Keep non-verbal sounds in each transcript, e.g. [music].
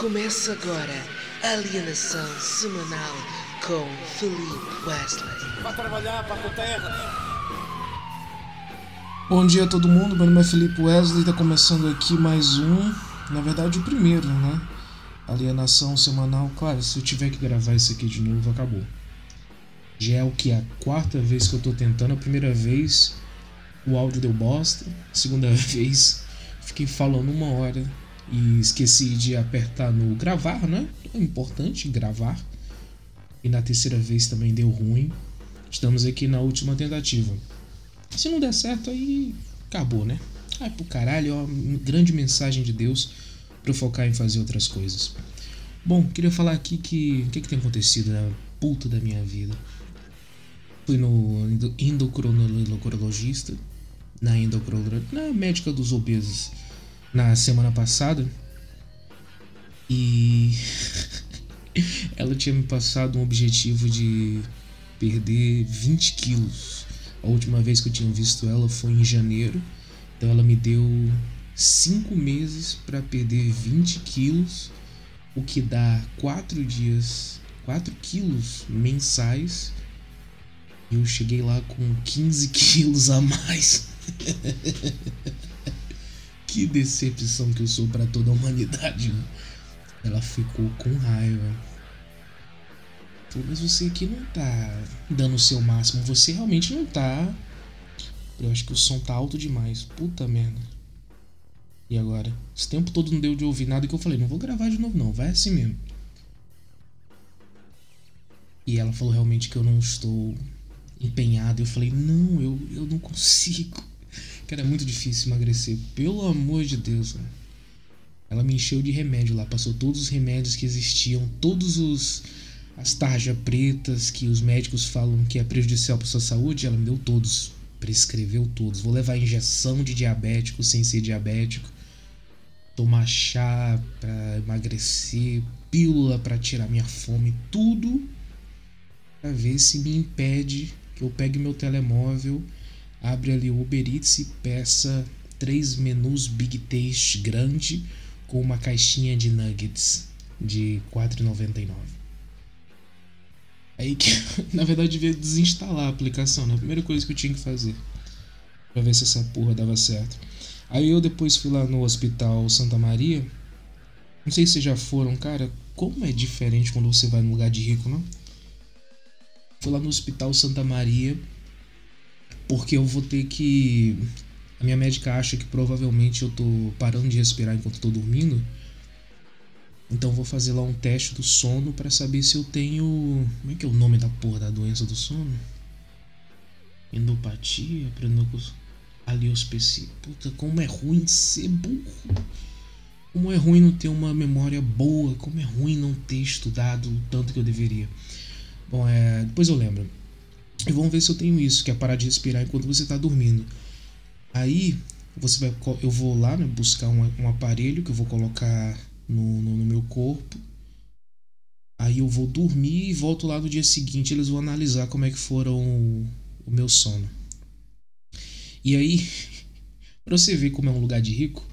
Começa agora a alienação semanal com Felipe Wesley. Vai trabalhar para a terra. Bom dia a todo mundo, meu nome é Felipe Wesley, está começando aqui mais um, na verdade o primeiro, né? Alienação semanal. Claro, se eu tiver que gravar isso aqui de novo, acabou. Já é o que? A quarta vez que eu tô tentando. A primeira vez o áudio deu bosta. A segunda [laughs] vez fiquei falando uma hora e esqueci de apertar no gravar, né? É importante gravar. E na terceira vez também deu ruim. Estamos aqui na última tentativa. Se não der certo, aí acabou, né? Ai pro caralho, ó, grande mensagem de Deus para focar em fazer outras coisas. Bom, queria falar aqui que o que, que tem acontecido na puta da minha vida. Fui no endocrinologista, na endocrinologista, na médica dos obesos, na semana passada. E [laughs] ela tinha me passado um objetivo de perder 20 quilos. A última vez que eu tinha visto ela foi em janeiro. Então ela me deu 5 meses para perder 20 quilos, o que dá 4 dias, 4 quilos mensais. E eu cheguei lá com 15 [laughs] quilos a mais. [laughs] que decepção que eu sou para toda a humanidade. Ela ficou com raiva. Pô, mas você aqui não tá dando o seu máximo. Você realmente não tá. Eu acho que o som tá alto demais. Puta merda. E agora? Esse tempo todo não deu de ouvir nada que eu falei, não vou gravar de novo não, vai assim mesmo. E ela falou realmente que eu não estou empenhado. Eu falei, não, eu, eu não consigo. Cara, é muito difícil emagrecer. Pelo amor de Deus. Ela me encheu de remédio lá, passou todos os remédios que existiam, todos os as tarjas pretas que os médicos falam que é prejudicial para sua saúde, ela me deu todos, prescreveu todos. Vou levar injeção de diabético sem ser diabético, tomar chá para emagrecer, pílula para tirar minha fome, tudo para ver se me impede que eu pegue meu telemóvel, abre ali o Uber Eats e peça três menus Big Taste grande com uma caixinha de nuggets de 4,99. Aí que, [laughs] na verdade, devia desinstalar a aplicação, né? A primeira coisa que eu tinha que fazer. Pra ver se essa porra dava certo. Aí eu depois fui lá no Hospital Santa Maria. Não sei se já foram, cara. Como é diferente quando você vai num lugar de rico, não? Fui lá no Hospital Santa Maria. Porque eu vou ter que. A minha médica acha que provavelmente eu tô parando de respirar enquanto tô dormindo. Então vou fazer lá um teste do sono para saber se eu tenho. Como é que é o nome da porra da doença do sono? Endopatia, prenocos. Aliospeci. Puta, como é ruim ser burro. Como é ruim não ter uma memória boa. Como é ruim não ter estudado o tanto que eu deveria. Bom, é. Depois eu lembro. E vamos ver se eu tenho isso, que é parar de respirar enquanto você está dormindo. Aí você vai, eu vou lá né, buscar um, um aparelho que eu vou colocar no, no, no meu corpo. Aí eu vou dormir e volto lá no dia seguinte. Eles vão analisar como é que foram o, o meu sono. E aí, [laughs] pra você ver como é um lugar de rico,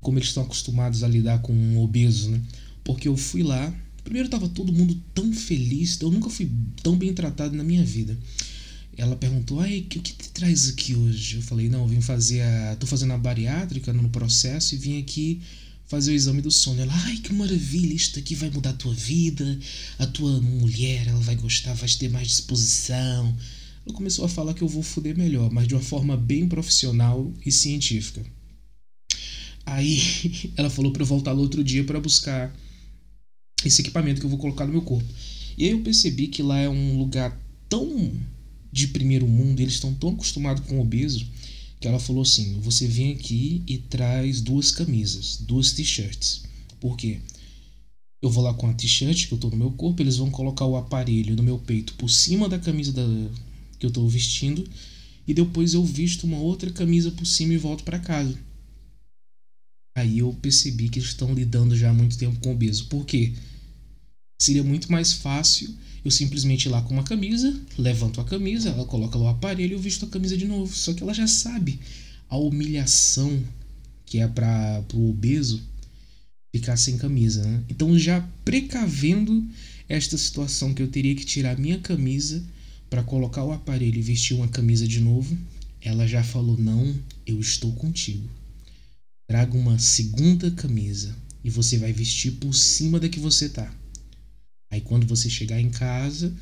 como eles estão acostumados a lidar com um obeso, né? Porque eu fui lá, primeiro tava todo mundo tão feliz, eu nunca fui tão bem tratado na minha vida. Ela perguntou: "Ai, o que te traz aqui hoje?" Eu falei: "Não, eu vim fazer a, tô fazendo a bariátrica no processo e vim aqui fazer o exame do sono. Ela, ai que maravilha, isto aqui vai mudar a tua vida, a tua mulher, ela vai gostar, vai ter mais disposição. Ela começou a falar que eu vou foder melhor, mas de uma forma bem profissional e científica. Aí [laughs] ela falou para eu voltar no outro dia para buscar esse equipamento que eu vou colocar no meu corpo. E aí eu percebi que lá é um lugar tão de primeiro mundo, eles estão tão acostumados com obeso que ela falou assim: você vem aqui e traz duas camisas, duas t-shirts. Por quê? Eu vou lá com a t-shirt que eu tô no meu corpo, eles vão colocar o aparelho no meu peito por cima da camisa da, que eu tô vestindo e depois eu visto uma outra camisa por cima e volto para casa. Aí eu percebi que eles estão lidando já há muito tempo com obeso. Por quê? Seria muito mais fácil eu simplesmente ir lá com uma camisa, levanto a camisa, ela coloca lá o aparelho e eu visto a camisa de novo. Só que ela já sabe a humilhação que é para o obeso ficar sem camisa, né? Então já precavendo esta situação que eu teria que tirar minha camisa para colocar o aparelho e vestir uma camisa de novo, ela já falou: "Não, eu estou contigo. Traga uma segunda camisa e você vai vestir por cima da que você tá. Aí quando você chegar em casa,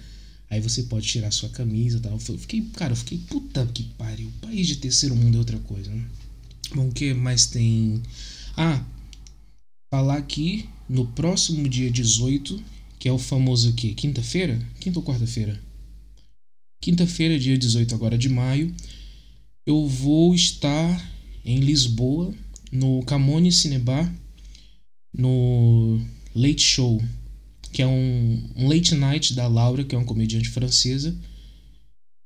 aí você pode tirar sua camisa, tal". Eu fiquei, cara, eu fiquei puta que pariu. País de terceiro mundo é outra coisa, né? Bom, o que mais tem? Ah, falar aqui no próximo dia 18, que é o famoso aqui, quinta-feira? Quinta ou quarta-feira? Quinta-feira, dia 18 agora de maio, eu vou estar em Lisboa, no Camone Cinebar, no Late Show, que é um, um late night da Laura, que é uma comediante francesa.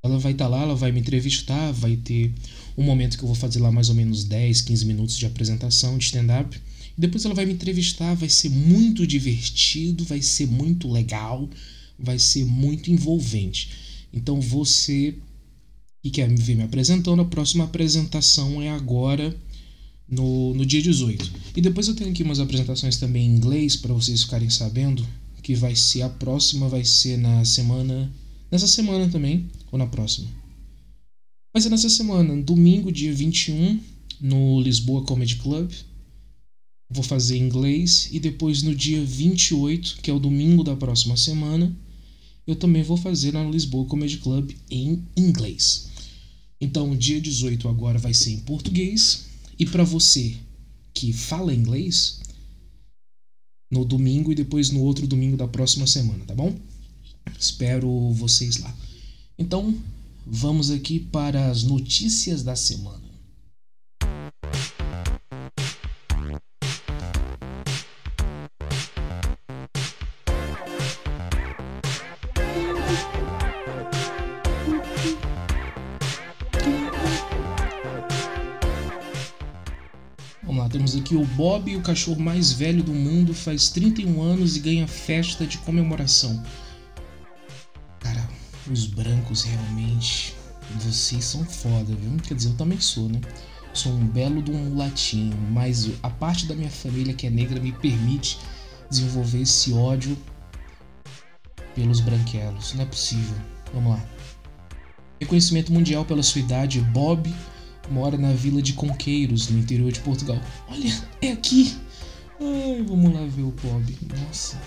Ela vai estar lá, ela vai me entrevistar, vai ter um momento que eu vou fazer lá mais ou menos 10, 15 minutos de apresentação de stand-up. Depois ela vai me entrevistar, vai ser muito divertido, vai ser muito legal, vai ser muito envolvente. Então você que quer me ver me apresentando, a próxima apresentação é agora no, no dia 18. E depois eu tenho aqui umas apresentações também em inglês para vocês ficarem sabendo que vai ser a próxima vai ser na semana nessa semana também ou na próxima. Vai ser nessa semana, domingo, dia 21, no Lisboa Comedy Club. Vou fazer inglês e depois no dia 28, que é o domingo da próxima semana, eu também vou fazer na Lisboa Comedy Club em inglês. Então, dia 18 agora vai ser em português e para você que fala inglês, no domingo e depois no outro domingo da próxima semana, tá bom? Espero vocês lá. Então, vamos aqui para as notícias da semana. Temos aqui o Bob, o cachorro mais velho do mundo, faz 31 anos e ganha festa de comemoração. Cara, os brancos realmente. Vocês são foda, viu? Quer dizer, eu também sou, né? Sou um belo de um latinho, mas a parte da minha família que é negra me permite desenvolver esse ódio pelos branquelos. Não é possível. Vamos lá. Reconhecimento mundial pela sua idade, Bob mora na vila de Conqueiros, no interior de Portugal. Olha, é aqui! Ai, vamos lá ver o Bob. Nossa.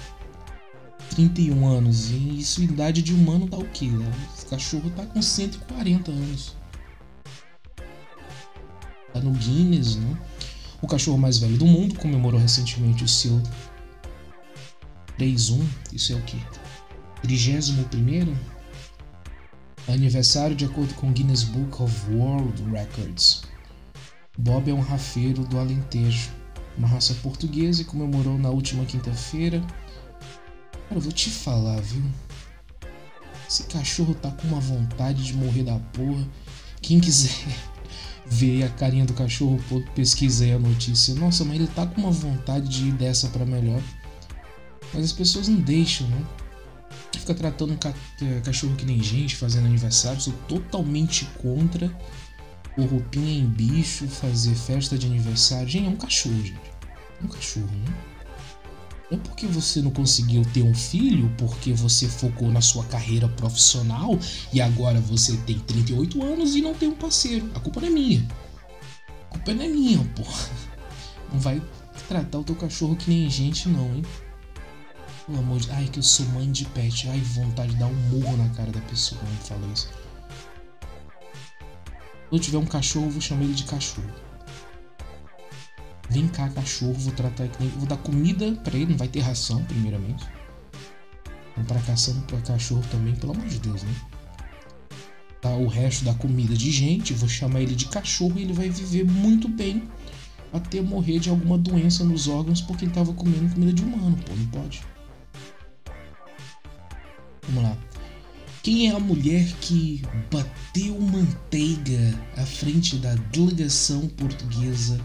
31 anos. E isso, idade de humano dá o quê? Né? Esse cachorro tá com 140 anos. Tá no Guinness, né? O cachorro mais velho do mundo comemorou recentemente o seu 3-1. Isso é o quê? 31 aniversário de acordo com Guinness Book of World Records. Bob é um rafeiro do Alentejo, uma raça portuguesa e comemorou na última quinta-feira. Cara, eu vou te falar, viu? Esse cachorro tá com uma vontade de morrer da porra. Quem quiser [laughs] ver a carinha do cachorro, pesquisa aí a notícia. Nossa, mas ele tá com uma vontade de ir dessa para melhor. Mas as pessoas não deixam, né? Fica tratando um cachorro que nem gente, fazendo aniversário. Sou totalmente contra o roupinha em bicho, fazer festa de aniversário. Gente, é um cachorro, gente. É um cachorro, né? Não é porque você não conseguiu ter um filho, porque você focou na sua carreira profissional e agora você tem 38 anos e não tem um parceiro. A culpa não é minha. A culpa não é minha, pô. Não vai tratar o teu cachorro que nem gente, não, hein? Pelo amor de Ai, que eu sou mãe de pet. Ai, vontade de dar um murro na cara da pessoa quando fala isso. Se eu tiver um cachorro, eu vou chamar ele de cachorro. Vem cá, cachorro, vou tratar aqui. Vou dar comida para ele, não vai ter ração, primeiramente. Vamos pra caçando pra cachorro também, pelo amor de Deus, né? Tá o resto da comida de gente, vou chamar ele de cachorro e ele vai viver muito bem até morrer de alguma doença nos órgãos porque ele tava comendo comida de humano, pô, não pode. Vamos lá. Quem é a mulher que bateu manteiga à frente da delegação portuguesa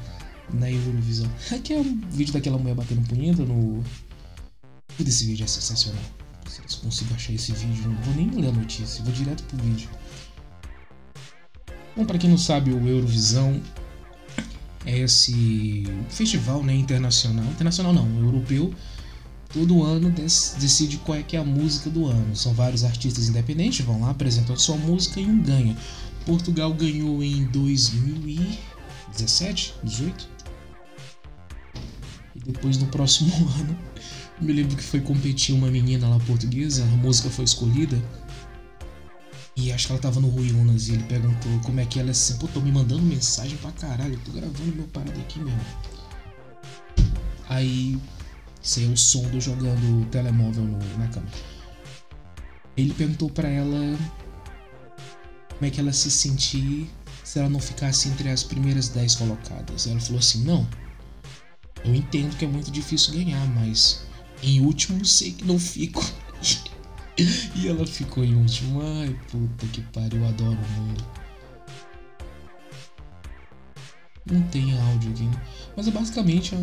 na Eurovisão? Aqui é um vídeo daquela mulher batendo punheta no. Tudo esse vídeo é sensacional. Se consigo achar esse vídeo, não vou nem ler a notícia, vou direto pro vídeo. Bom, para quem não sabe, o Eurovisão é esse festival né, internacional, internacional não, europeu, todo ano decide qual é que é a música do ano. São vários artistas independentes, vão lá, apresentam sua música e um ganha. Portugal ganhou em 2017, 18. E depois no próximo [laughs] ano, me lembro que foi competir uma menina lá portuguesa, a música foi escolhida. E acho que ela tava no Ruiunas e ele perguntou como é que ela é assim. Pô, tô me mandando mensagem pra caralho, eu tô gravando meu parado aqui mesmo. Aí é o som do jogando o telemóvel no, na cama. Ele perguntou para ela como é que ela se sentia se ela não ficasse entre as primeiras 10 colocadas. Ela falou assim: Não, eu entendo que é muito difícil ganhar, mas em último sei que não fico. [laughs] e ela ficou em último. Ai, puta que pariu, eu adoro o mundo. Não tem áudio aqui, né? Mas é basicamente a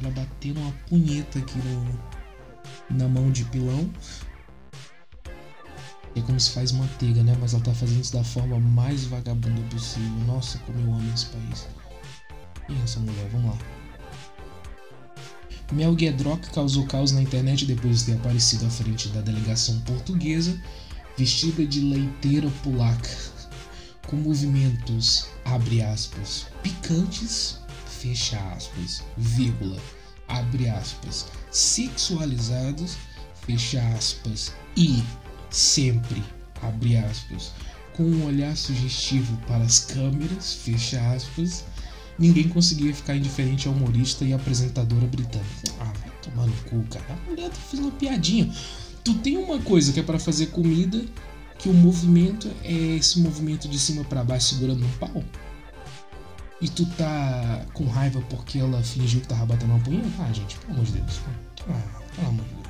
ela batendo uma punheta aqui no, na mão de pilão. É como se faz manteiga, né? Mas ela tá fazendo isso da forma mais vagabunda possível. Nossa, como eu amo esse país. E essa mulher, vamos lá. Mel Gedrock causou caos na internet depois de ter aparecido à frente da delegação portuguesa, vestida de leiteira polaca, [laughs] com movimentos, aspas, picantes fecha aspas, vírgula, abre aspas, sexualizados, fecha aspas, e sempre, abre aspas, com um olhar sugestivo para as câmeras, fecha aspas, ninguém conseguia ficar indiferente ao humorista e apresentadora britânica. Ah, vai tomar no cu, cara. A mulher tá fazendo uma piadinha. Tu tem uma coisa que é para fazer comida, que o movimento é esse movimento de cima para baixo segurando um pau e tu tá com raiva porque ela fingiu que tava batendo uma punheta? Ah, gente, pelo amor de Deus. Ah, pelo amor de Deus.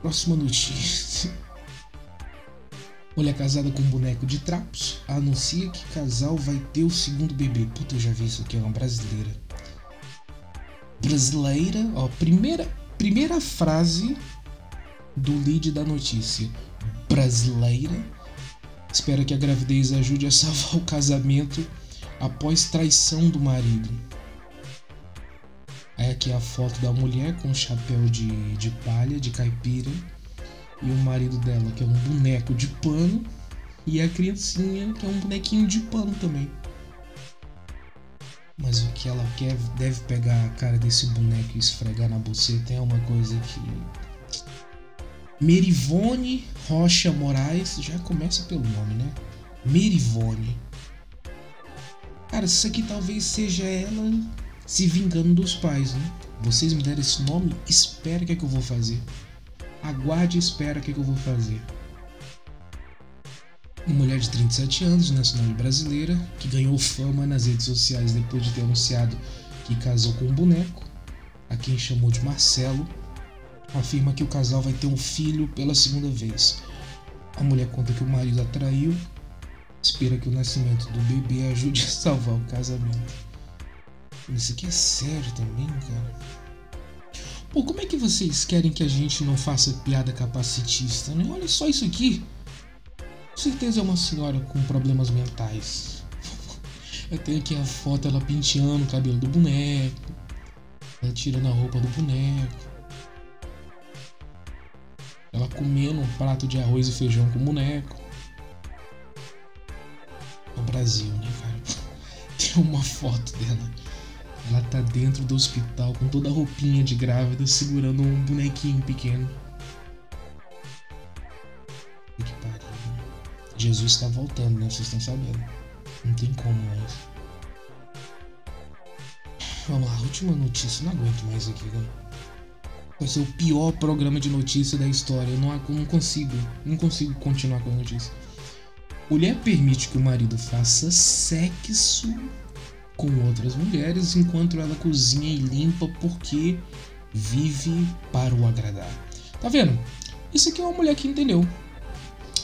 Próxima notícia. Mulher casada com um boneco de trapos anuncia que casal vai ter o segundo bebê. Puta, eu já vi isso aqui, é uma brasileira. Brasileira, ó, primeira, primeira frase do lead da notícia. Brasileira espera que a gravidez ajude a salvar o casamento após traição do marido. Aí aqui é a foto da mulher com chapéu de, de palha, de caipira, e o marido dela, que é um boneco de pano, e a criancinha, que é um bonequinho de pano também. Mas o que ela quer deve pegar a cara desse boneco e esfregar na buceta é uma coisa que. Merivone Rocha Moraes já começa pelo nome, né? Merivone. Cara, isso aqui talvez seja ela se vingando dos pais, né? Vocês me deram esse nome, espera o que é que eu vou fazer. Aguarde e espera o que é que eu vou fazer. Uma mulher de 37 anos, nacional brasileira, que ganhou fama nas redes sociais depois de ter anunciado que casou com um boneco, a quem chamou de Marcelo, afirma que o casal vai ter um filho pela segunda vez. A mulher conta que o marido a traiu espera que o nascimento do bebê ajude a salvar o casamento. Isso aqui é sério também, cara. Pô, como é que vocês querem que a gente não faça piada capacitista, né? Olha só isso aqui. Com certeza é uma senhora com problemas mentais. [laughs] Eu tenho aqui a foto ela penteando o cabelo do boneco. Ela tirando a roupa do boneco. Ela comendo um prato de arroz e feijão com o boneco Brasil, né, cara? [laughs] Tem uma foto dela. Ela tá dentro do hospital com toda a roupinha de grávida, segurando um bonequinho pequeno. Que pariu. Né? Jesus está voltando, né? Vocês estão sabendo. Não tem como mais. Vamos lá, última notícia. Não aguento mais aqui, né? Vai ser o pior programa de notícia da história. Eu não, não consigo. Não consigo continuar com a notícia. Mulher permite que o marido faça sexo com outras mulheres enquanto ela cozinha e limpa porque vive para o agradar. Tá vendo? Isso aqui é uma mulher que entendeu.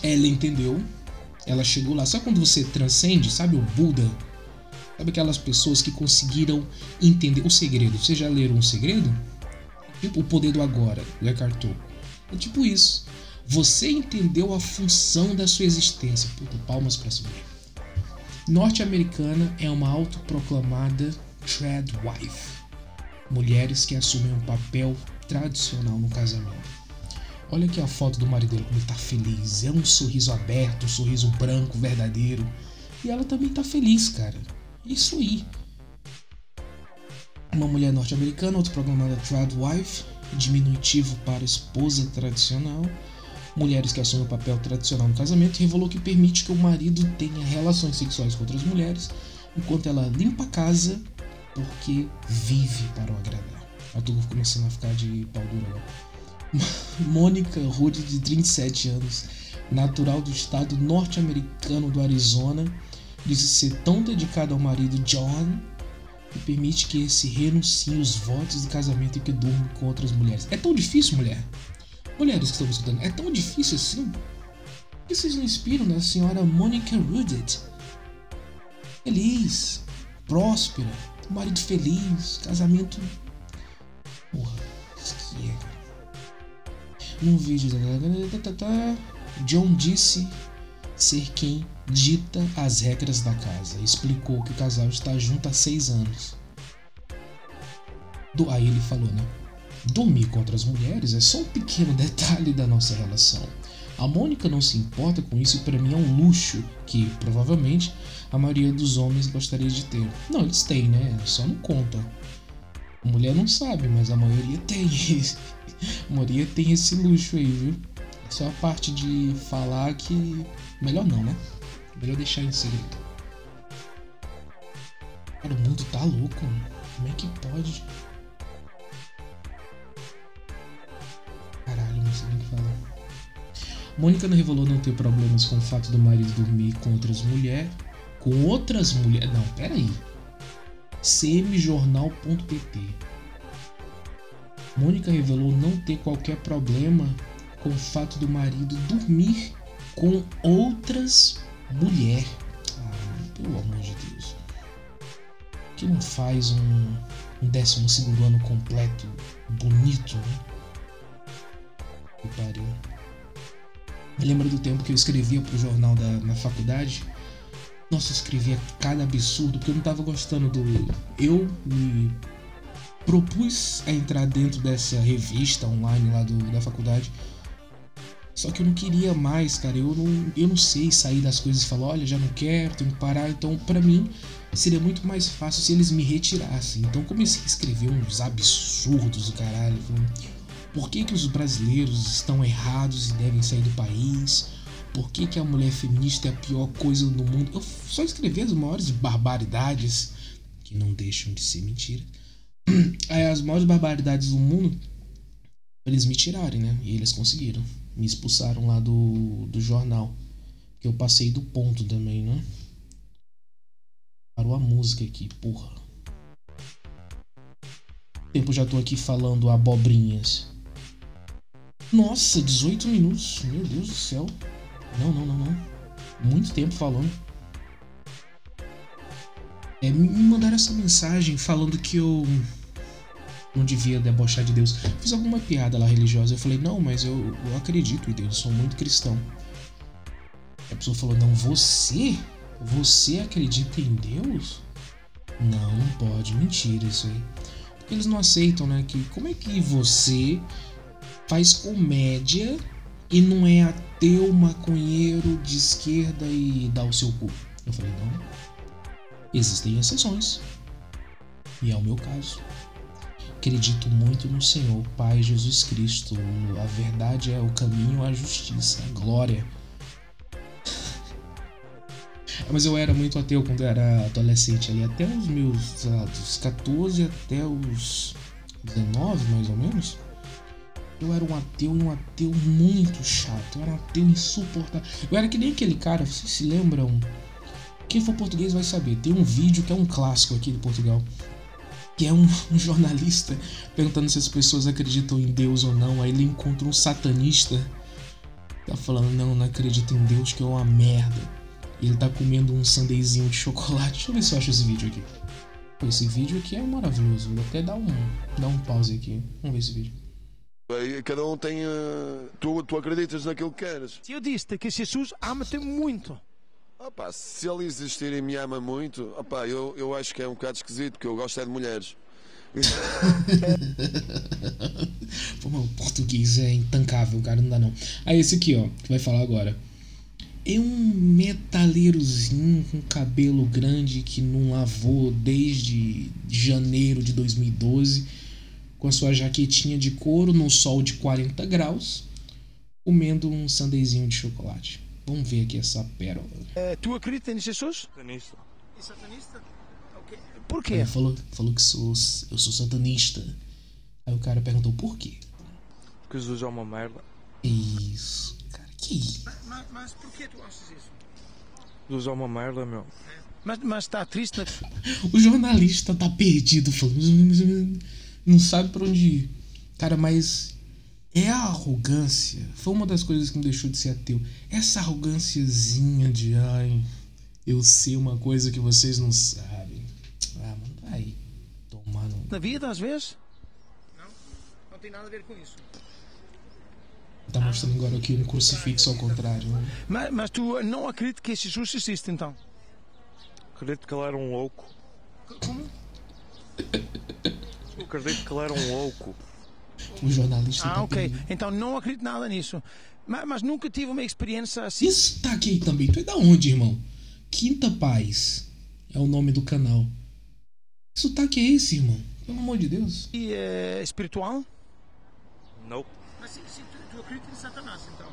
Ela entendeu. Ela chegou lá. Sabe quando você transcende? Sabe o Buda? Sabe aquelas pessoas que conseguiram entender o segredo? Vocês já leram o segredo? Tipo o poder do agora, do Eckhart Tolle. É tipo isso. Você entendeu a função da sua existência. Puta, palmas pra mulher. Norte-americana é uma autoproclamada tradwife, mulheres que assumem um papel tradicional no casamento. Olha aqui a foto do marido dele, como ele tá feliz. É um sorriso aberto, um sorriso branco, verdadeiro. E ela também tá feliz, cara. Isso aí. Uma mulher norte-americana, autoproclamada tradwife, diminutivo para esposa tradicional, mulheres que assumem o papel tradicional no casamento, revelou que permite que o marido tenha relações sexuais com outras mulheres, enquanto ela limpa a casa porque vive para o agradar. Eu tô começando a ficar de pau agora. [laughs] Mônica Rude, de 37 anos, natural do estado norte-americano do Arizona, disse ser tão dedicada ao marido John que permite que esse renuncie os votos de casamento e que durma com outras mulheres. É tão difícil, mulher? Mulheres que estão escutando, é tão difícil assim? Por que vocês não inspiram na senhora Monica Rudet? Feliz, próspera, marido feliz, casamento. Porra, isso que é. Num vídeo. John disse ser quem dita as regras da casa. Explicou que o casal está junto há seis anos. Aí ele falou, né? Dormir com outras mulheres é só um pequeno [laughs] detalhe da nossa relação. A Mônica não se importa com isso e para mim é um luxo que, provavelmente, a maioria dos homens gostaria de ter. Não, eles têm, né? Só não contam. A mulher não sabe, mas a maioria [laughs] tem. a maioria tem esse luxo aí, viu? É só a parte de falar que. Melhor não, né? Melhor deixar em segredo. Cara, o mundo tá louco, mano. Como é que pode? Mônica revelou não ter problemas com o fato do marido dormir com outras mulheres. Com outras mulheres. Não, peraí. cmjornal.pt Mônica revelou não ter qualquer problema com o fato do marido dormir com outras mulheres. Pelo amor de Deus. Que não faz um, um 12 ano completo, bonito, né? Que pariu. Me lembro do tempo que eu escrevia pro jornal da, na faculdade. Nossa, eu escrevia cada absurdo, porque eu não tava gostando do. Eu me propus a entrar dentro dessa revista online lá do, da faculdade. Só que eu não queria mais, cara. Eu não, eu não sei sair das coisas e falar, olha, já não quero, tenho que parar. Então, para mim, seria muito mais fácil se eles me retirassem. Então, comecei a escrever uns absurdos do caralho. Por que, que os brasileiros estão errados e devem sair do país? Por que, que a mulher feminista é a pior coisa do mundo? Eu só escrevi as maiores barbaridades que não deixam de ser mentira. [clears throat] As maiores barbaridades do mundo, eles me tirarem, né? E eles conseguiram. Me expulsaram lá do, do jornal. Que eu passei do ponto também, né? Parou a música aqui, porra. Tempo já tô aqui falando abobrinhas. Nossa, 18 minutos. Meu Deus do céu. Não, não, não, não. Muito tempo falando. É, me mandaram essa mensagem falando que eu não devia debochar de Deus. Fiz alguma piada lá religiosa. Eu falei, não, mas eu, eu acredito em Deus, eu sou muito cristão. A pessoa falou, não, você? Você acredita em Deus? Não, não pode, mentira isso aí. Porque eles não aceitam, né? Que como é que você faz comédia e não é ateu, maconheiro de esquerda e dá o seu cu? Eu falei, não. Existem exceções. E é o meu caso. Acredito muito no Senhor, Pai Jesus Cristo. A verdade é o caminho, a justiça, a glória. [laughs] Mas eu era muito ateu quando eu era adolescente ali, até os meus, lá, dos 14 até os 19, mais ou menos. Eu era um ateu um ateu muito chato. Eu era um ateu insuportável. Eu era que nem aquele cara, vocês se lembram? Quem for português vai saber. Tem um vídeo que é um clássico aqui de Portugal que é um, [laughs] um, jornalista perguntando se as pessoas acreditam em Deus ou não. Aí ele encontra um satanista, tá falando: Não, não acredito em Deus, que é uma merda. E ele tá comendo um sandezinho de chocolate. Deixa eu ver se eu acho esse vídeo aqui. Esse vídeo aqui é maravilhoso. Vou até dar um, dar um pause aqui. Vamos ver esse vídeo. Cada um tem. Uh, tu, tu acreditas naquilo que queres. Eu disse que Jesus ama-te muito. Opa, se ele existir e me ama muito, opa, eu, eu acho que é um bocado esquisito, porque eu gosto é de mulheres. [laughs] Pô, mano, o português é intancável, cara, não dá não. Aí esse aqui, ó, que vai falar agora. É um metaleirozinho com cabelo grande que não lavou desde janeiro de 2012, com a sua jaquetinha de couro no sol de 40 graus, comendo um sandezinho de chocolate. Vamos ver aqui essa pérola. Eh, tu acreditas em Jesus? Satanista. É satanista? Ok. Porquê? Ele falou, falou que sou, eu sou satanista. Aí o cara perguntou por quê. Porque Jesus é uma merda. Isso, cara, que isso? Mas, mas porquê tu achas isso? Jesus é uma merda, meu. Mas, mas está triste na... [laughs] O jornalista tá perdido, falando. Não sabe pra onde ir. Cara, mas é a arrogância. Foi uma das coisas que me deixou de ser ateu. Essa arrogânciazinha de ai, eu sei uma coisa que vocês não sabem. Ah, mano, vai tomar no. na vida, às vezes? Não, não tem nada a ver com isso. Tá mostrando agora aqui um crucifixo ao contrário. né? Mas, mas tu não acreditas que Jesus existe, então? Acredito que ele era um louco. Acredito que ele era um louco. O jornalista Ah, tá ok. perdido. Então não acredito nada nisso. Mas, mas nunca tive uma experiência assim. Isso tá aqui também. Tu é da onde, irmão? Quinta Paz é o nome do canal. Que sotaque é esse, irmão? Pelo amor de Deus. eh, espiritual? Nope. Mas sim, sim, tu, tu acreditas em Satanás, então?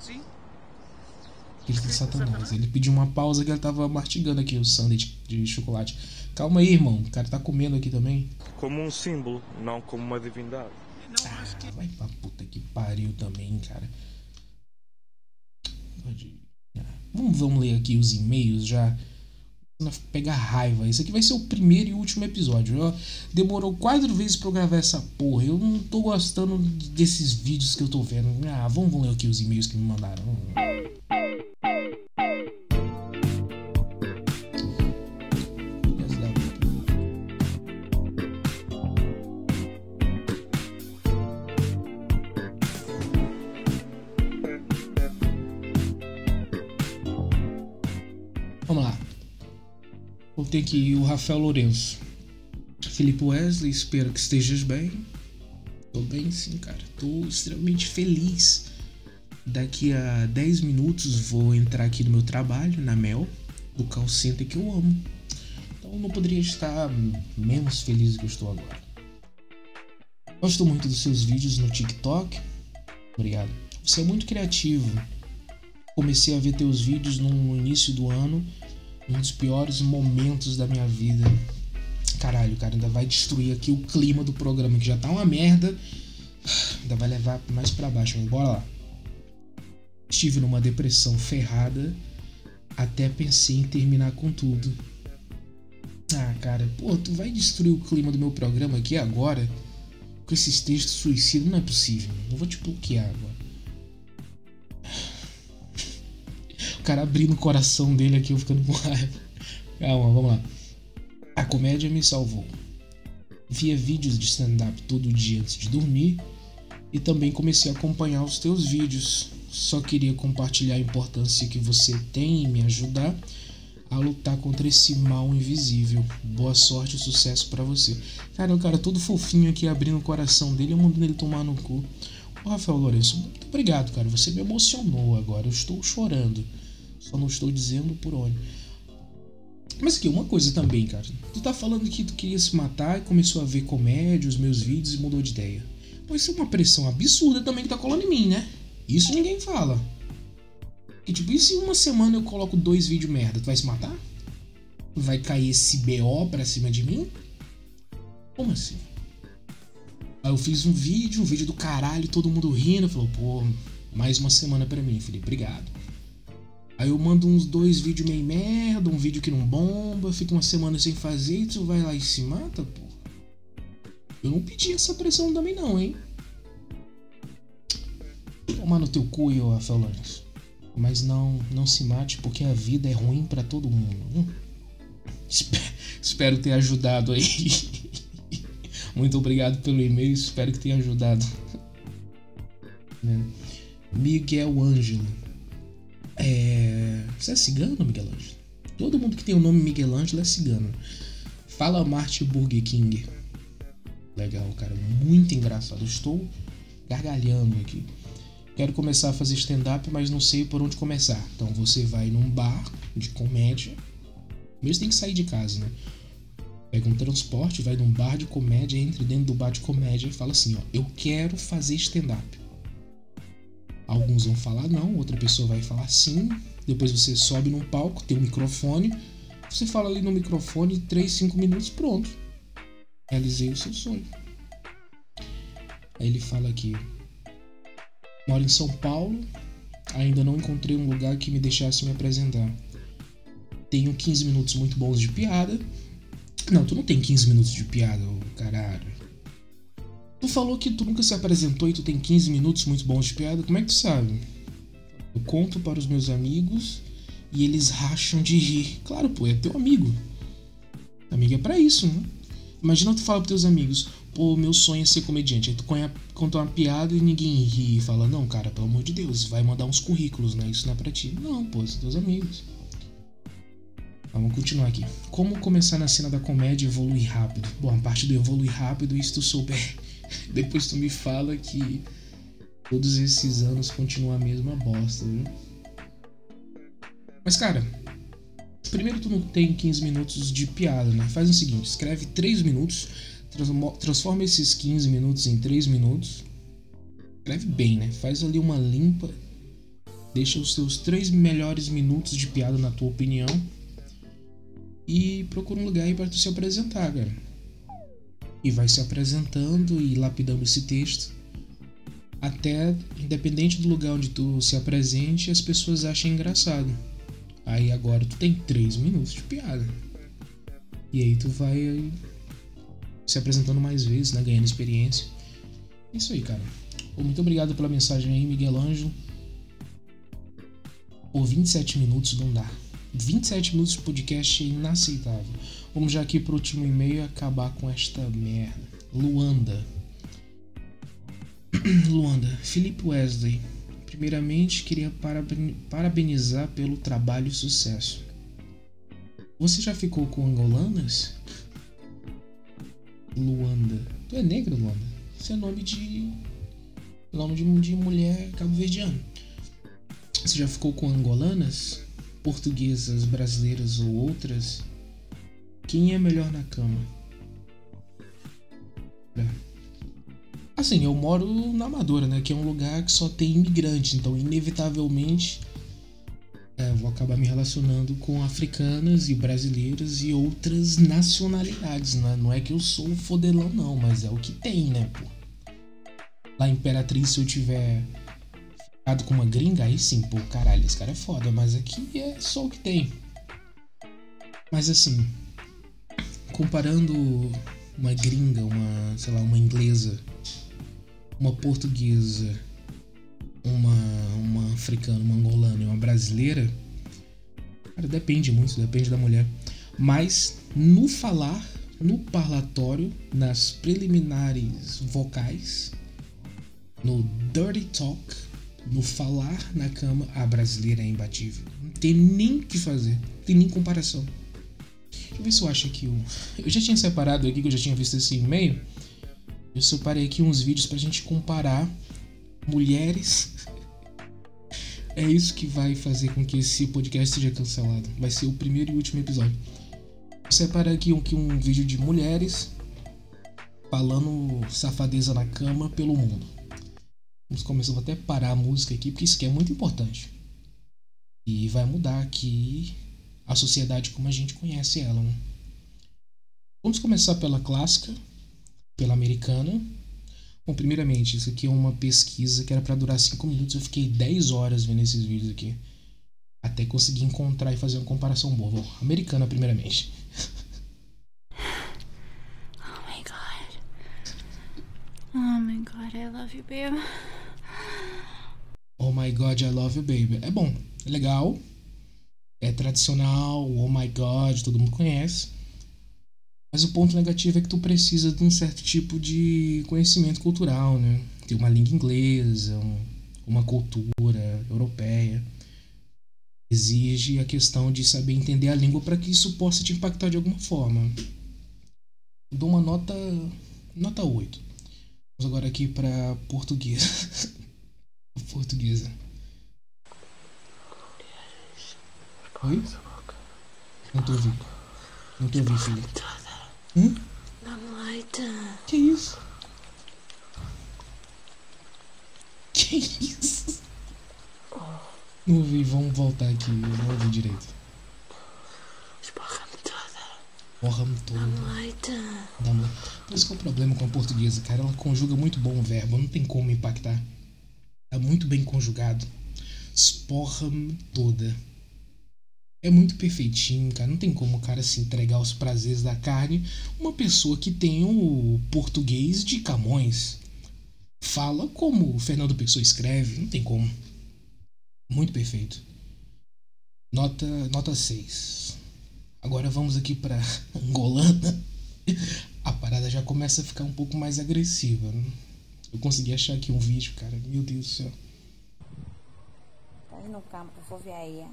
Sim? Ele tem satanás. Ele pediu uma pausa que ele tava mastigando aqui o sanduíche de chocolate. Calma aí, irmão. O cara tá comendo aqui também. Como um símbolo, não como uma divindade. Ah, vai pra puta que pariu também, cara. Vamos, vamos ler aqui os e-mails já. Pegar raiva. Esse aqui vai ser o primeiro e último episódio. Ó, demorou quatro vezes pra eu gravar essa porra. Eu não tô gostando desses vídeos que eu tô vendo. Ah, vamos ler aqui os e-mails que me mandaram. Ter aqui o Rafael Lourenço. Felipe Wesley, espero que estejas bem. Tô bem sim, cara. Tô extremamente feliz. Daqui a 10 minutos vou entrar aqui no meu trabalho, na Mel, do call center que eu amo. Então não poderia estar menos feliz do que eu estou agora. Gosto muito dos seus vídeos no TikTok. Obrigado. Você é muito criativo. Comecei a ver teus vídeos no início do ano, um dos piores momentos da minha vida. Caralho, cara, ainda vai destruir aqui o clima do programa, que já tá uma merda. Ainda vai levar mais pra baixo, mas bora lá. Estive numa depressão ferrada, até pensei em terminar com tudo. Ah, cara, pô, tu vai destruir o clima do meu programa aqui agora? Com esses textos suicidas, não é possível. Eu vou te bloquear agora. Cara abrindo o coração dele aqui, eu ficando com raiva. Calma, vamos lá. A comédia me salvou. Via vídeos de stand-up todo dia antes de dormir e também comecei a acompanhar os teus vídeos. Só queria compartilhar a importância que você tem em me ajudar a lutar contra esse mal invisível. Boa sorte e sucesso pra você. Cara, o cara todo fofinho aqui abrindo o coração dele, eu mandando ele tomar no cu. Ô, Rafael Lourenço, muito obrigado, cara. Você me emocionou agora. Eu estou chorando. Só não estou dizendo por onde. Mas aqui, uma coisa também, cara. Tu tá falando que tu queria se matar e começou a ver comédia, os meus vídeos e mudou de ideia. Pô, isso é uma pressão absurda também que tá colando em mim, né? Isso ninguém fala. E tipo, e se uma semana eu coloco dois vídeos merda, tu vai se matar? Vai cair esse BO pra cima de mim? Como assim? Aí eu fiz um vídeo, um vídeo do caralho, todo mundo rindo. Falou, pô, mais uma semana pra mim, Felipe, obrigado. Aí eu mando uns dois vídeos meio merda, um vídeo que não bomba, fica uma semana sem fazer e tu vai lá e se mata, pô. Eu não pedi essa pressão também não, hein? Tomar no teu cu, ô Rafael. Mas não, não se mate porque a vida é ruim pra todo mundo. Hum? Espe- Espero ter ajudado aí. [laughs] Muito obrigado pelo e-mail, espero que tenha ajudado. Né? Miguel Ângelo. É, Você é cigano, Miguel Ângelo? Todo mundo que tem o nome Miguel Ângelo é cigano. Fala Marte Burger King. Legal, cara. Muito engraçado. Estou gargalhando aqui. Quero começar a fazer stand-up, mas não sei por onde começar. Então você vai num bar de comédia. Mesmo tem que sair de casa, né? Pega um transporte, vai num bar de comédia, entre dentro do bar de comédia e fala assim, ó, eu quero fazer stand-up. Alguns vão falar não, outra pessoa vai falar sim. Depois você sobe num palco, tem um microfone. Você fala ali no microfone, 3, 5 minutos, pronto. Realizei o seu sonho. Aí ele fala aqui: Moro em São Paulo, ainda não encontrei um lugar que me deixasse me apresentar. Tenho 15 minutos muito bons de piada. Não, tu não tem 15 minutos de piada, caralho. Tu falou que tu nunca se apresentou e tu tem 15 minutos muito bons de piada. Como é que tu sabe? Eu conto para os meus amigos e eles racham de rir. Claro, pô, é teu amigo. Amigo é pra isso, né? Imagina tu falar pros teus amigos, pô, meu sonho é ser comediante. Aí tu conta uma piada e ninguém ri e fala, não, cara, pelo amor de Deus, vai mandar uns currículos, né? Isso não é pra ti. Não, pô, são teus amigos. Vamos continuar aqui. Como começar na cena da comédia e evoluir rápido? Bom, a parte do evoluir rápido, isso tu souber. Depois tu me fala que todos esses anos continua a mesma bosta, viu? Mas, cara, primeiro tu não tem 15 minutos de piada, né? Faz o seguinte, escreve 3 minutos, transforma esses 15 minutos em 3 minutos. Escreve bem, né? Faz ali uma limpa. Deixa os seus 3 melhores minutos de piada na tua opinião e procura um lugar aí para tu se apresentar, cara. E vai se apresentando e lapidando esse texto até, independente do lugar onde tu se apresente, as pessoas achem engraçado. Aí agora tu tem 3 minutos de piada. E aí tu vai se apresentando mais vezes, né? Ganhando experiência. Isso aí, cara. Muito obrigado pela mensagem aí, Miguel Ângelo. Por 27 minutos não dá. 27 minutos de podcast é inaceitável. Vamos já aqui pro último e-mail acabar com esta merda. Luanda. [clears throat] Luanda, Felipe Wesley. Primeiramente, queria parabenizar pelo trabalho e sucesso. Você já ficou com angolanas? Luanda. Tu é negra, Luanda? Isso é nome de. nome de, de mulher cabo-verdiana. Você já ficou com angolanas? portuguesas, brasileiras ou outras, quem é melhor na cama? É. Assim, eu moro na Amadora, né? Que é um lugar que só tem imigrantes, então inevitavelmente é, vou acabar me relacionando com africanas e brasileiras e outras nacionalidades, né? Não é que eu sou fodelão, não, mas é o que tem, né, pô? Lá em Imperatriz, se eu tiver ficado com uma gringa, aí sim, pô, caralho, esse cara é foda, mas aqui é só o que tem. Mas assim, comparando uma gringa, uma, sei lá, uma inglesa, uma portuguesa, uma, uma africana, uma angolana e uma brasileira, cara, depende muito, depende da mulher. Mas no falar, no parlatório, nas preliminares vocais, no dirty talk, no falar na cama, a brasileira é imbatível. Não tem nem o que fazer, não tem nem comparação. Deixa eu ver se eu acho aqui o. Eu já tinha separado aqui, que eu já tinha visto esse e-mail. Eu separei aqui uns vídeos pra gente comparar mulheres. [laughs] É isso que vai fazer com que esse podcast seja cancelado. Vai ser o primeiro e último episódio. Eu separei aqui um, aqui um vídeo de mulheres falando safadeza na cama pelo mundo. Vamos começar, vou até parar a música aqui, porque isso aqui é muito importante. E vai mudar aqui a sociedade como a gente conhece ela. Né? Vamos começar pela clássica, pela americana. Bom, primeiramente, isso aqui é uma pesquisa que era para durar 5 minutos. Eu fiquei 10 horas vendo esses vídeos aqui. Até conseguir encontrar e fazer uma comparação boa. Bom, americana, primeiramente. Oh my god. Oh my god, I love you, babe. Oh my god, I love you, baby. É bom, é legal. É tradicional, oh my god, todo mundo conhece. Mas o ponto negativo é que tu precisa de um certo tipo de conhecimento cultural, né? Ter uma língua inglesa, uma cultura europeia. Exige a questão de saber entender a língua para que isso possa te impactar de alguma forma. Eu dou uma nota nota 8. Vamos agora aqui para portuguesa. [laughs] portuguesa. Oi? Não tô ouvindo. Não tô ouvindo, filho. Hum? Que isso? Que isso? Não ouvi, vamos voltar aqui. Eu não ouvi direito. Esborra-me toda. Porra-me toda. Dá uma... Que é o problema com a portuguesa, cara. Ela conjuga muito bom o verbo. Não tem como impactar. Tá muito bem conjugado. Esporra-me toda. É muito perfeitinho, cara. Não tem como o cara se entregar aos prazeres da carne. Uma pessoa que tem o português de Camões. Fala como o Fernando Pessoa escreve. Não tem como. Muito perfeito. Nota, nota 6. Agora vamos aqui para [laughs] Angolana. A parada já começa a ficar um pouco mais agressiva. Né? Eu consegui achar aqui um vídeo, cara. Meu Deus do céu. Tá no campo, vou ver aí.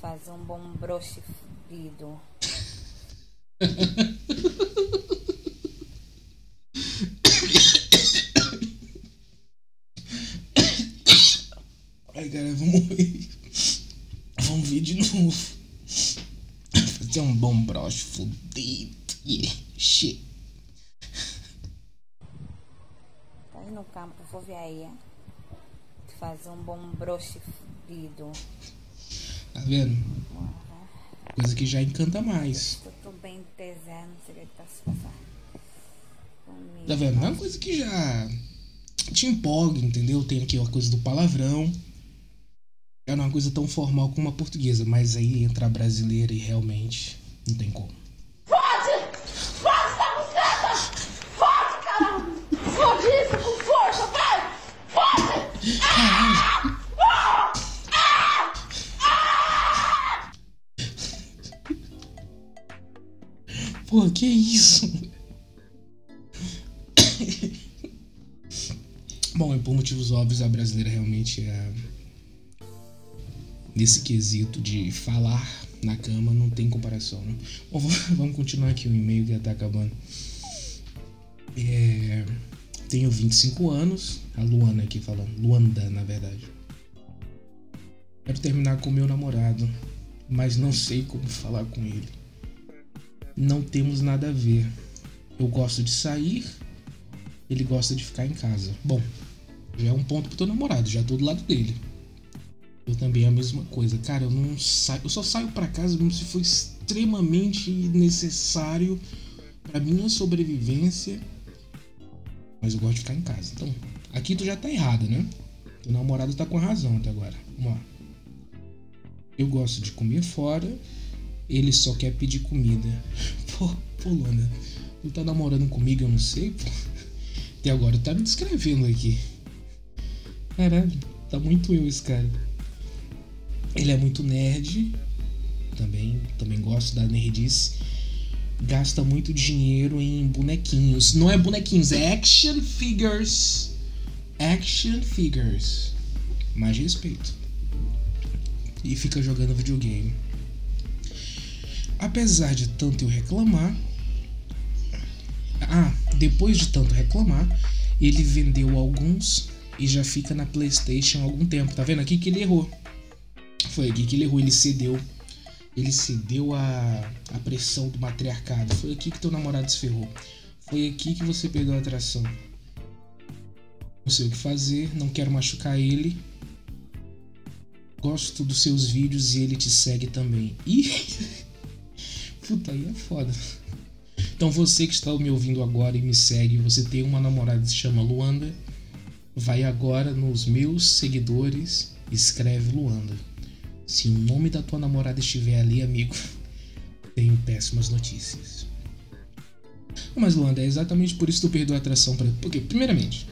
Fazer um bom broche fudido. Ai, cara, vamos ver. Vamos ver de novo. Fazer um bom broche fudido. Yeah, shit. Tá no campo, vou ver aí. Fazer um bom broche fudido. Tá vendo? Coisa que já encanta mais. Que tá. Tá vendo? É uma coisa que já te empolga, entendeu? Tem aqui uma coisa do palavrão. É uma coisa tão formal como a portuguesa, mas aí entra a brasileira e realmente não tem como. Óbvios, a brasileira realmente é. Nesse quesito de falar na cama, não tem comparação. Né? Bom, vamos [laughs] continuar aqui o e-mail que já tá acabando. É, tenho 25 anos, a Luana aqui falando, Luanda na verdade. Quero terminar com meu namorado, mas não sei como falar com ele. Não temos nada a ver. Eu gosto de sair, ele gosta de ficar em casa. Bom, já é um ponto pro teu namorado, já tô do lado dele. Eu também é a mesma coisa. Cara, eu não saio, eu só saio para casa se for extremamente necessário para minha sobrevivência. Mas eu gosto de ficar em casa. Então, aqui tu já tá errado, né? Teu namorado tá com razão até agora. Vamos lá. Eu gosto de comer fora, ele só quer pedir comida. [laughs] Pô, pô, Luana, tu tá namorando comigo, eu não sei, pô. Até agora tá me descrevendo aqui. Caralho, tá muito eu esse cara. Ele é muito nerd. Também, também gosto da nerdice. Gasta muito dinheiro em bonequinhos. Não é bonequinhos, é action figures. Action figures. Mais respeito. E fica jogando videogame. Apesar de tanto eu reclamar. Ah, depois de tanto reclamar, ele vendeu alguns e já fica na PlayStation há algum tempo. Tá vendo aqui que ele errou? Foi aqui que ele errou, ele cedeu. Ele cedeu a, a pressão do matriarcado. Foi aqui que teu namorado se ferrou. Foi aqui que você perdeu a atração. Não sei o que fazer, não quero machucar ele. Gosto dos seus vídeos e ele te segue também. Ih! [laughs] Puta, aí é foda. Então você que está me ouvindo agora e me segue, você tem uma namorada que se chama Luanda, vai agora nos meus seguidores, escreve Luanda. Se o nome da tua namorada estiver ali, amigo, [laughs] tenho péssimas notícias. Mas Luanda, é exatamente por isso que tu perdeu a atração pra. Porque, primeiramente,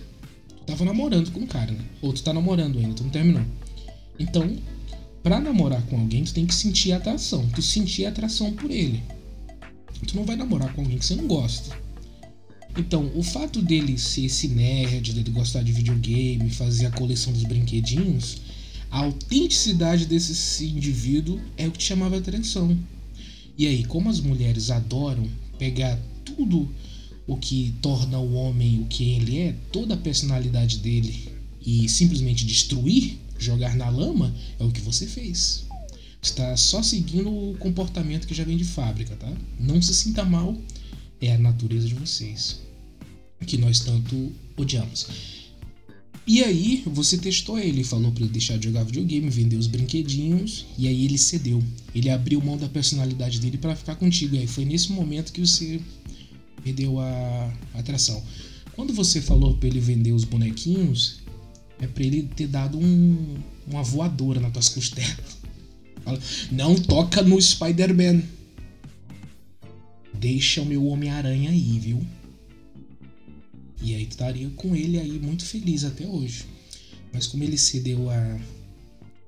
tu tava namorando com um cara, né? Ou tu tá namorando ainda, tu não terminou. Então, pra namorar com alguém, tu tem que sentir atração. Tu sentir atração por ele. Tu não vai namorar com alguém que você não gosta. Então, o fato dele ser esse nerd, dele gostar de videogame, fazer a coleção dos brinquedinhos, A autenticidade desse indivíduo é o que chamava a atenção. E aí, como as mulheres adoram pegar tudo o que torna o homem o que ele é, toda a personalidade dele, e simplesmente destruir, jogar na lama, é o que você fez. Está só seguindo o comportamento que já vem de fábrica, tá? Não se sinta mal, é a natureza de vocês, que nós tanto odiamos. E aí, você testou ele, falou para ele deixar de jogar videogame, vender os brinquedinhos, e aí ele cedeu. Ele abriu mão da personalidade dele para ficar contigo. E aí foi nesse momento que você perdeu a atração. Quando você falou para ele vender os bonequinhos, é para ele ter dado um, uma voadora nas tuas costelas. Não toca no Spider-Man. Deixa o meu Homem-Aranha aí, viu? E aí tu estaria com ele aí muito feliz até hoje. Mas como ele cedeu a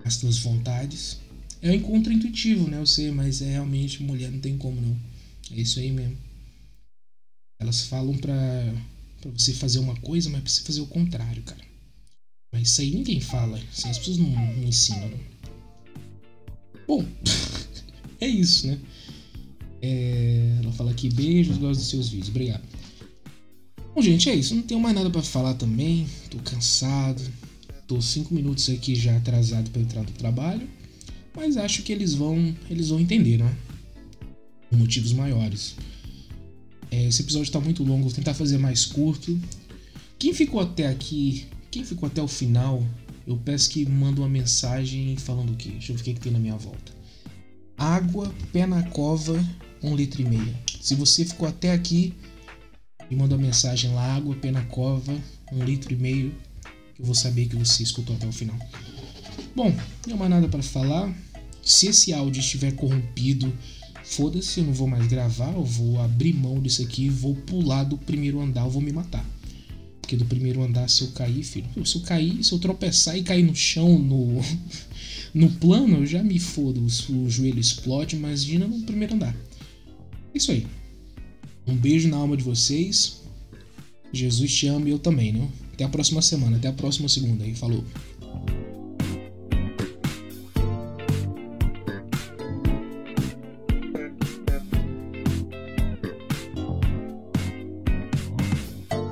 as tuas vontades, é um encontro intuitivo, né? Eu sei, mas é realmente mulher não tem como não. É isso aí mesmo. Elas falam pra, pra você fazer uma coisa, mas pra você fazer o contrário, cara. Mas isso aí ninguém fala. Assim, as pessoas não, não ensinam. Não. Bom, [laughs] é isso, né? É, ela fala aqui, beijos, gosto dos seus vídeos. Obrigado. Bom, gente, é isso. Não tenho mais nada para falar também. Tô cansado. Tô cinco minutos aqui já atrasado para entrar no trabalho. Mas acho que eles vão, eles vão entender, né? Motivos maiores. É, esse episódio tá muito longo, vou tentar fazer mais curto. Quem ficou até aqui, quem ficou até o final, eu peço que manda uma mensagem falando o quê? Deixa eu ver o que, que tem na minha volta. Água, pé na cova, um litro e meio. Se você ficou até aqui, me manda uma mensagem lá, água, pé na cova, um litro e meio, eu vou saber que você escutou até o final. Bom, não mais nada para falar. Se esse áudio estiver corrompido, foda-se, eu não vou mais gravar, eu vou abrir mão disso aqui, vou pular do primeiro andar, eu vou me matar. Porque do primeiro andar, se eu cair, filho, se eu cair, se eu tropeçar e cair no chão, no, [laughs] no plano, eu já me fodo, o joelho explode, imagina no primeiro andar. Isso aí. Um beijo na alma de vocês. Jesus te ama e eu também, né? Até a próxima semana, até a próxima segunda aí. Falou.